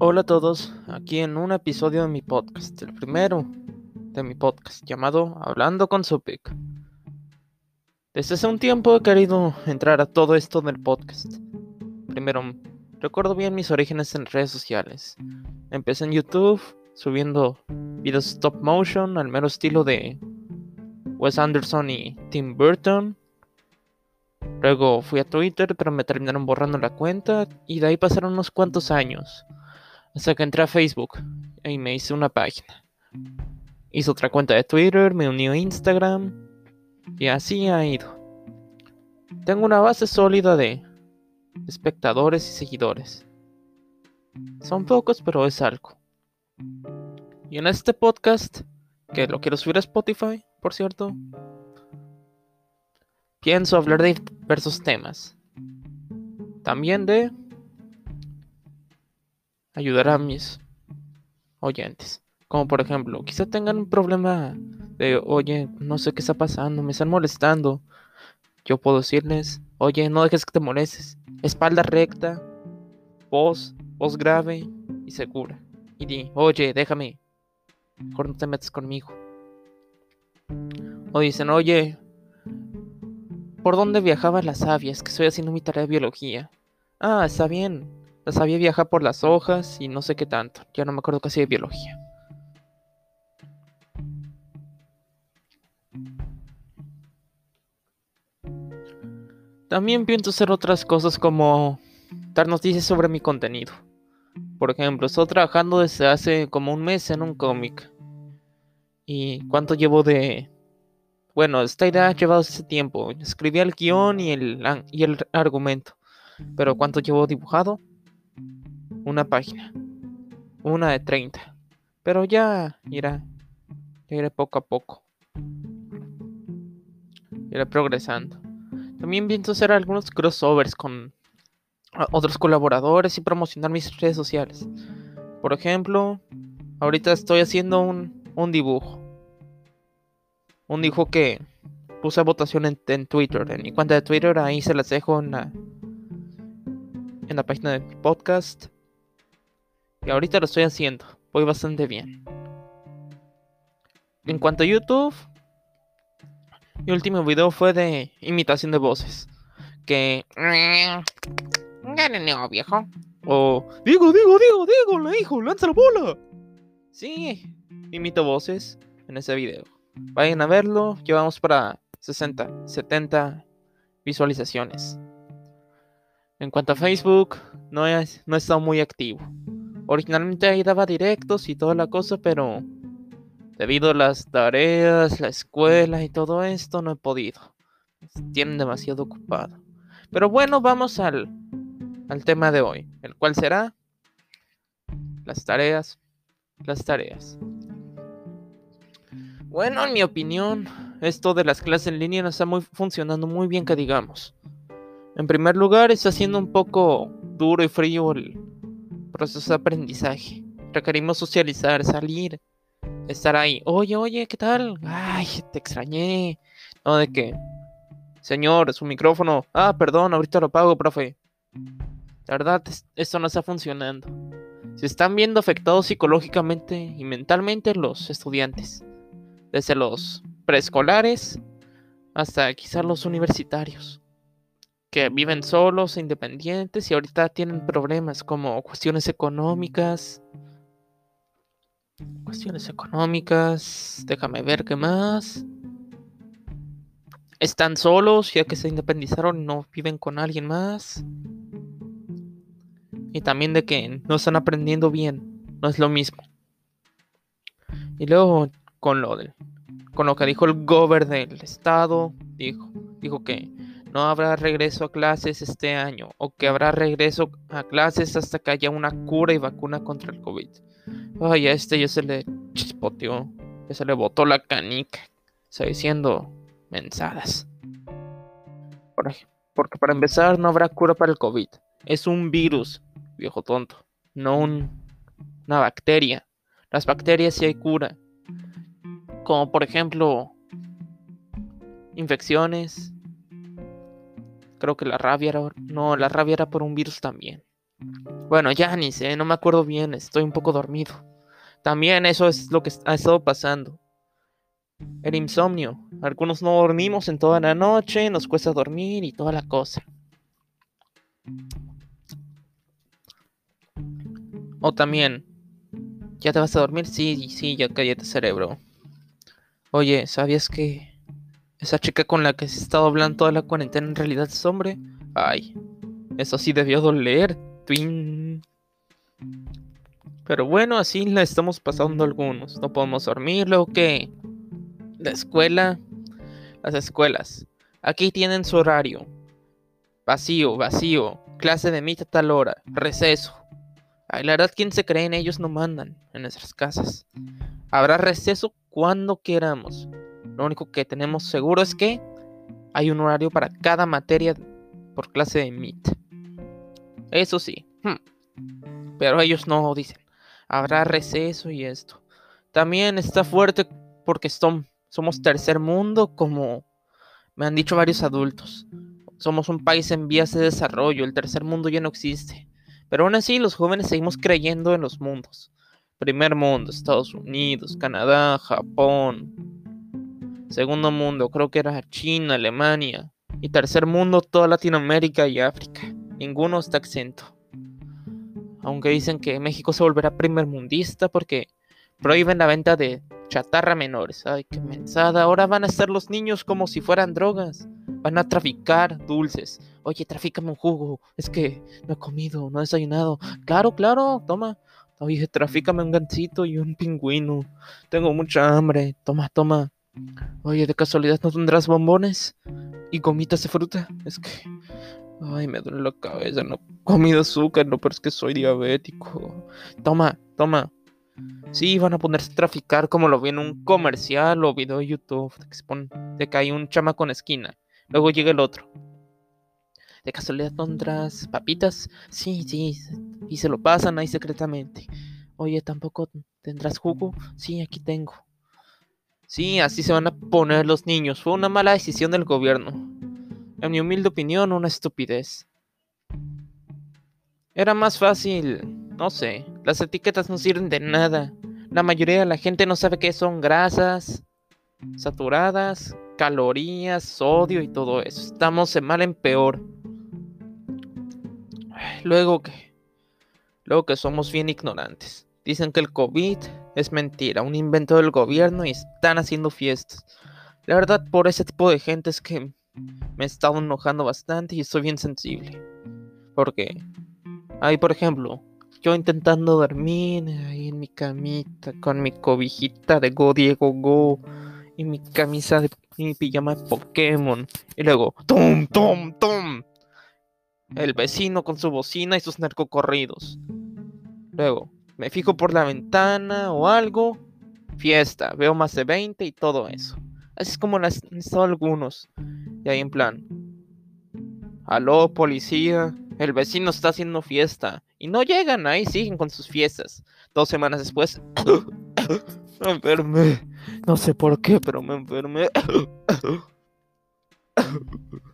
Hola a todos, aquí en un episodio de mi podcast, el primero de mi podcast llamado Hablando con Supic. Desde hace un tiempo he querido entrar a todo esto del podcast. Primero, recuerdo bien mis orígenes en redes sociales. Empecé en YouTube subiendo videos stop motion al mero estilo de Wes Anderson y Tim Burton. Luego fui a Twitter, pero me terminaron borrando la cuenta y de ahí pasaron unos cuantos años. Hasta que entré a Facebook y me hice una página. Hice otra cuenta de Twitter, me uní a Instagram y así ha ido. Tengo una base sólida de espectadores y seguidores. Son pocos, pero es algo. Y en este podcast, que lo quiero subir a Spotify, por cierto, pienso hablar de diversos temas. También de ayudar a mis oyentes. Como por ejemplo, quizá tengan un problema de, oye, no sé qué está pasando, me están molestando. Yo puedo decirles, oye, no dejes que te molestes. Espalda recta, voz, voz grave y segura. Y di, oye, déjame. Mejor no te metas conmigo. O dicen, oye, ¿por dónde viajaba la savia? Es que estoy haciendo mi tarea de biología. Ah, está bien. Sabía viajar por las hojas y no sé qué tanto. Ya no me acuerdo casi de biología. También pienso hacer otras cosas como dar noticias sobre mi contenido. Por ejemplo, estoy trabajando desde hace como un mes en un cómic. ¿Y cuánto llevo de...? Bueno, esta idea ha llevado ese tiempo. Escribí el guion y el, y el argumento. Pero ¿cuánto llevo dibujado? Una página, una de 30. Pero ya irá, ya iré poco a poco. Iré progresando. También pienso hacer algunos crossovers con otros colaboradores y promocionar mis redes sociales. Por ejemplo, ahorita estoy haciendo un, un dibujo. Un dibujo que puse a votación en, en, Twitter. En mi cuenta de Twitter, ahí se las dejo en la, en la página de mi podcast. Y ahorita lo estoy haciendo. Voy bastante bien. En cuanto a YouTube, mi último video fue de imitación de voces. Que. No, viejo. O. Digo, digo, digo, digo, la hijo, lanza la bola. Sí, imito voces en ese video. Vayan a verlo. Llevamos para 60, 70 visualizaciones. En cuanto a Facebook, no he, no he estado muy activo. Originalmente ahí daba directos y toda la cosa, pero debido a las tareas, la escuela y todo esto, no he podido. Tienen demasiado ocupado. Pero bueno, vamos al, al tema de hoy, el cual será las tareas, las tareas. Bueno, en mi opinión, esto de las clases en línea no está muy, funcionando muy bien, que digamos. En primer lugar, está siendo un poco duro y frío el, proceso de aprendizaje. Requerimos socializar, salir, estar ahí. Oye, oye, ¿qué tal? Ay, te extrañé. No, de que, señor, su micrófono. Ah, perdón, ahorita lo pago, profe. La verdad, esto no está funcionando. Se están viendo afectados psicológicamente y mentalmente los estudiantes. Desde los preescolares hasta quizás los universitarios que viven solos, independientes y ahorita tienen problemas como cuestiones económicas. Cuestiones económicas. Déjame ver qué más. Están solos ya que se independizaron no viven con alguien más. Y también de que no están aprendiendo bien. No es lo mismo. Y luego con lo del, con lo que dijo el gober del estado, dijo, dijo que no habrá regreso a clases este año o que habrá regreso a clases hasta que haya una cura y vacuna contra el COVID. Ay, a este ya se le chispoteó, ya se le botó la canica, está diciendo mensadas. Porque para empezar no habrá cura para el COVID. Es un virus, viejo tonto, no un, una bacteria. Las bacterias sí hay cura. Como por ejemplo infecciones, Creo que la rabia era. No, la rabia era por un virus también. Bueno, ya ni sé, no me acuerdo bien, estoy un poco dormido. También eso es lo que ha estado pasando. El insomnio. Algunos no dormimos en toda la noche, nos cuesta dormir y toda la cosa. O también, ¿ya te vas a dormir? Sí, sí, ya cállate cerebro. Oye, ¿sabías que esa chica con la que se ha estado hablando toda la cuarentena en realidad es hombre? Ay, eso sí debió doler. Twin. Pero bueno, así la estamos pasando algunos. No podemos dormir, luego que la escuela, las escuelas. Aquí tienen su horario. Vacío, vacío. Clase de mitad tal hora. Receso. Ay, la verdad, ¿quién se cree en ellos no mandan en nuestras casas? Habrá receso cuando queramos. Lo único que tenemos seguro es que hay un horario para cada materia por clase de MIT. Eso sí. Hmm. Pero ellos no dicen. Habrá receso y esto. También está fuerte porque somos tercer mundo, como me han dicho varios adultos. Somos un país en vías de desarrollo. El tercer mundo ya no existe. Pero aún así los jóvenes seguimos creyendo en los mundos. Primer mundo, Estados Unidos, Canadá, Japón. Segundo mundo, creo que era China, Alemania. Y tercer mundo, toda Latinoamérica y África. Ninguno está exento. Aunque dicen que México se volverá primer mundista porque prohíben la venta de chatarra menores. Ay, qué mensada. Ahora van a ser los niños como si fueran drogas. Van a traficar dulces. Oye, trafícame un jugo. Es que no he comido, no he desayunado. Claro, claro, toma. Oye, trafícame un gancito y un pingüino. Tengo mucha hambre. Toma, toma. Oye, de casualidad no tendrás bombones y gomitas de fruta. Es que. Ay, me duele la cabeza. No he comido azúcar, no, pero es que soy diabético. Toma, toma. Sí, van a ponerse a traficar como lo vi en un comercial o video de YouTube. De que, hay un chama con esquina. Luego llega el otro. ¿De casualidad tendrás papitas? Sí, sí. Y se lo pasan ahí secretamente. Oye, ¿tampoco tendrás jugo? Sí, aquí tengo. Sí, así se van a poner los niños. Fue una mala decisión del gobierno. En mi humilde opinión, una estupidez. Era más fácil, no sé, las etiquetas no sirven de nada. La mayoría de la gente no sabe qué son grasas, saturadas, calorías, sodio y todo eso. Estamos de mal en peor. Luego que, luego que somos bien ignorantes. Dicen que el COVID es mentira, un invento del gobierno y están haciendo fiestas. La verdad, por ese tipo de gente es que me he estado enojando bastante y estoy bien sensible. Porque, ahí por ejemplo, yo intentando dormir ahí en mi camita con mi cobijita de Go Diego Go y mi camisa de mi pijama de Pokémon. Y luego, ¡tum, tum, tum! El vecino con su bocina y sus narcocorridos. Luego, me fijo por la ventana o algo. Fiesta, veo más de 20 y todo eso. Así es como han estado algunos. Y ahí en plan. Aló, policía. El vecino está haciendo fiesta. Y no llegan, ahí siguen con sus fiestas. Dos semanas después. me enfermé. No sé por qué, pero me enfermé.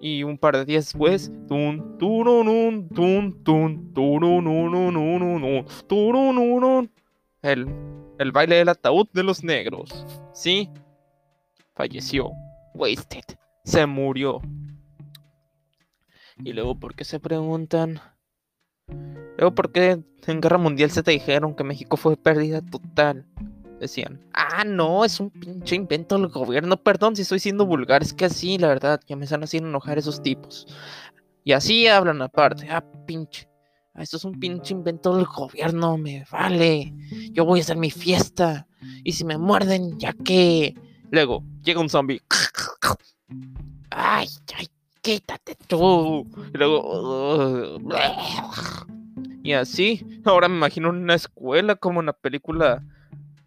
Y un par de días después, tun, turun, tun, tun, turun, el, el baile del ataúd de los negros. Sí, falleció. Wasted. Se murió. Y luego, ¿por qué se preguntan? Luego, ¿por qué en Guerra Mundial se te dijeron que México fue pérdida total? Decían, ah, no, es un pinche invento del gobierno, perdón si estoy siendo vulgar, es que así, la verdad, ya me están haciendo enojar esos tipos. Y así hablan aparte, ah, pinche, ah, esto es un pinche invento del gobierno, me vale, yo voy a hacer mi fiesta, y si me muerden, ya que... Luego, llega un zombie. Ay, ay, quítate tú. Y luego... Y así, ahora me imagino una escuela como una película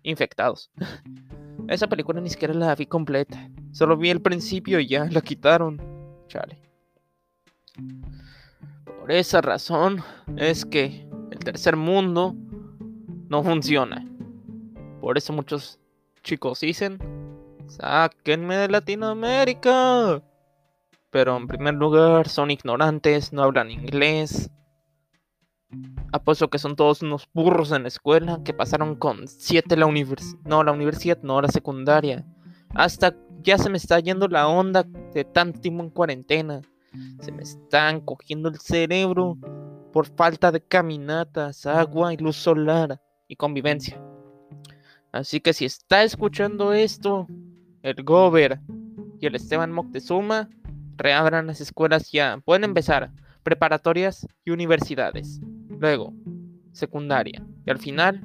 infectados. Esa película ni siquiera la vi completa. Solo vi el principio y ya la quitaron. Chale. Por esa razón es que el tercer mundo no funciona. Por eso muchos chicos dicen, sáquenme de Latinoamérica. Pero en primer lugar son ignorantes, no hablan inglés. Apuesto que son todos unos burros en la escuela que pasaron con 7 la universidad, no la universidad, no la secundaria. Hasta ya se me está yendo la onda de tanto tiempo en cuarentena. Se me están cogiendo el cerebro por falta de caminatas, agua y luz solar y convivencia. Así que si está escuchando esto, el Gober y el Esteban Moctezuma, reabran las escuelas ya. Pueden empezar preparatorias y universidades. Luego, secundaria. Y al final,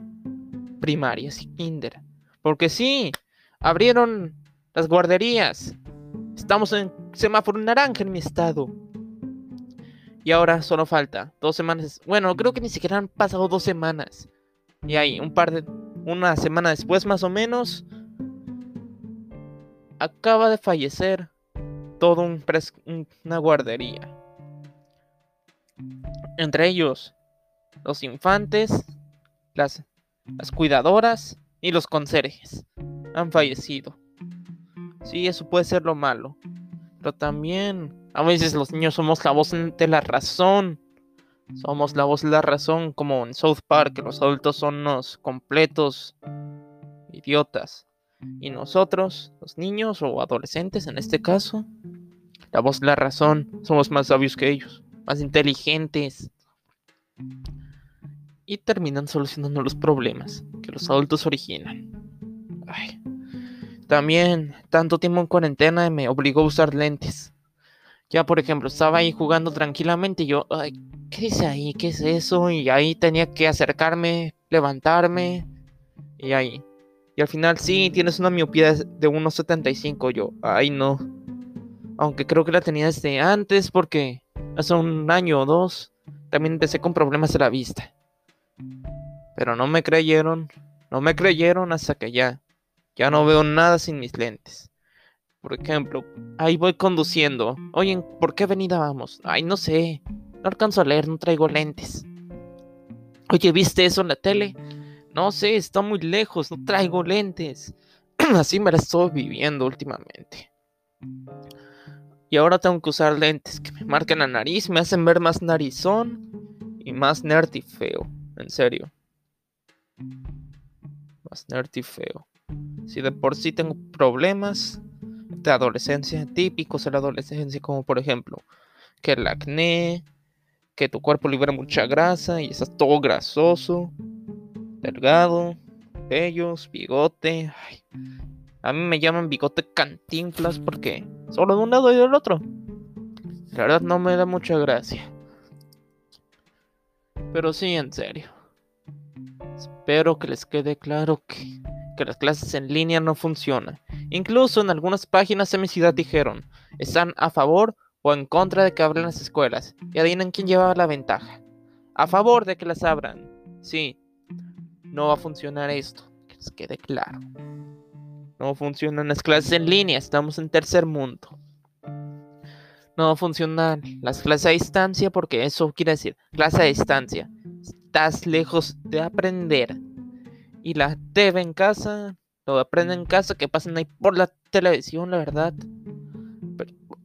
primarias y kinder. Porque sí, abrieron las guarderías. Estamos en semáforo naranja en mi estado. Y ahora solo falta dos semanas. Bueno, creo que ni siquiera han pasado dos semanas. Y ahí, un par de. Una semana después, más o menos. Acaba de fallecer todo un una guardería. Entre ellos, los infantes, las, las cuidadoras y los conserjes han fallecido. Sí, eso puede ser lo malo. Pero también a veces los niños somos la voz de la razón. Somos la voz de la razón, como en South Park, los adultos son los completos idiotas. Y nosotros, los niños o adolescentes en este caso, la voz de la razón, somos más sabios que ellos, más inteligentes. Y terminan solucionando los problemas que los adultos originan. Ay. También, tanto tiempo en cuarentena me obligó a usar lentes. Ya, por ejemplo, estaba ahí jugando tranquilamente y yo, ay, ¿qué dice ahí? ¿Qué es eso? Y ahí tenía que acercarme, levantarme y ahí. Y al final sí, tienes una miopía de 1,75 yo. Ay, no. Aunque creo que la tenía desde antes porque hace un año o dos también empecé con problemas de la vista. Pero no me creyeron. No me creyeron hasta que ya ya no veo nada sin mis lentes. Por ejemplo, ahí voy conduciendo. Oye, ¿por qué avenida vamos? Ay, no sé. No alcanzo a leer, no traigo lentes. Oye, ¿viste eso en la tele? No sé, está muy lejos, no traigo lentes. Así me la estoy viviendo últimamente. Y ahora tengo que usar lentes que me marquen la nariz, me hacen ver más narizón y más nerd y feo. En serio. Más nerd y feo. Si de por sí tengo problemas de adolescencia, típicos de la adolescencia, como por ejemplo que el acné, que tu cuerpo libera mucha grasa y estás todo grasoso, delgado, bellos, bigote. A mí me llaman bigote cantinflas porque solo de un lado y del otro. La verdad no me da mucha gracia. Pero sí, en serio. Espero que les quede claro que que las clases en línea no funcionan. Incluso en algunas páginas de mi ciudad dijeron, están a favor o en contra de que abran las escuelas. Y adivinen quién llevaba la ventaja. A favor de que las abran. Sí, no va a funcionar esto, que les quede claro. No funcionan las clases en línea, estamos en tercer mundo. No funcionar las clases a distancia porque eso quiere decir, clase a distancia. Estás lejos de aprender y la TV en casa, lo aprenden en casa, que pasen ahí por la televisión, la verdad.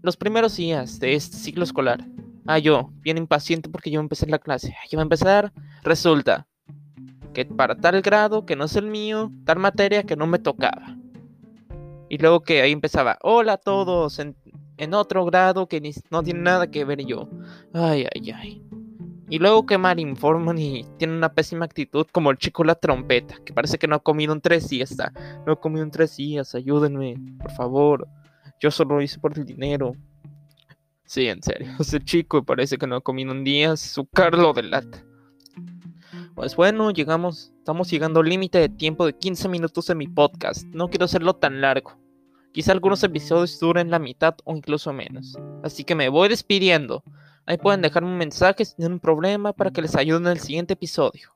los primeros días de este ciclo escolar, ah, yo, bien impaciente porque yo empecé la clase, yo voy a empezar, resulta que para tal grado que no es el mío, tal materia que no me tocaba. Y luego que ahí empezaba, hola a todos, en, en otro grado que ni, no tiene nada que ver yo. Ay, ay, ay. Y luego que mal informan y tienen una pésima actitud, como el chico la trompeta, que parece que no ha comido en tres días. No ha comido en tres días, ayúdenme, por favor. Yo solo lo hice por el dinero. Sí, en serio, ese chico parece que no ha comido en días, su carlo delata. Pues bueno, llegamos, estamos llegando al límite de tiempo de 15 minutos en mi podcast. No quiero hacerlo tan largo. Quizá algunos episodios duren la mitad o incluso menos. Así que me voy despidiendo. Ahí pueden dejarme un mensaje si tienen un problema para que les ayude en el siguiente episodio.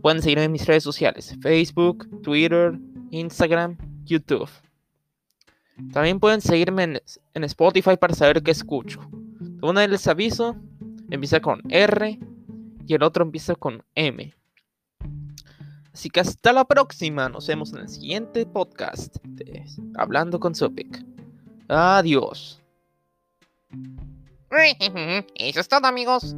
Pueden seguirme en mis redes sociales, Facebook, Twitter, Instagram, YouTube. También pueden seguirme en, Spotify para saber qué escucho. Una vez les aviso, empieza con R y el otro empieza con M. Así que hasta la próxima. Nos vemos en el siguiente podcast de Hablando con Sopic. Adiós. Eso es todo amigos.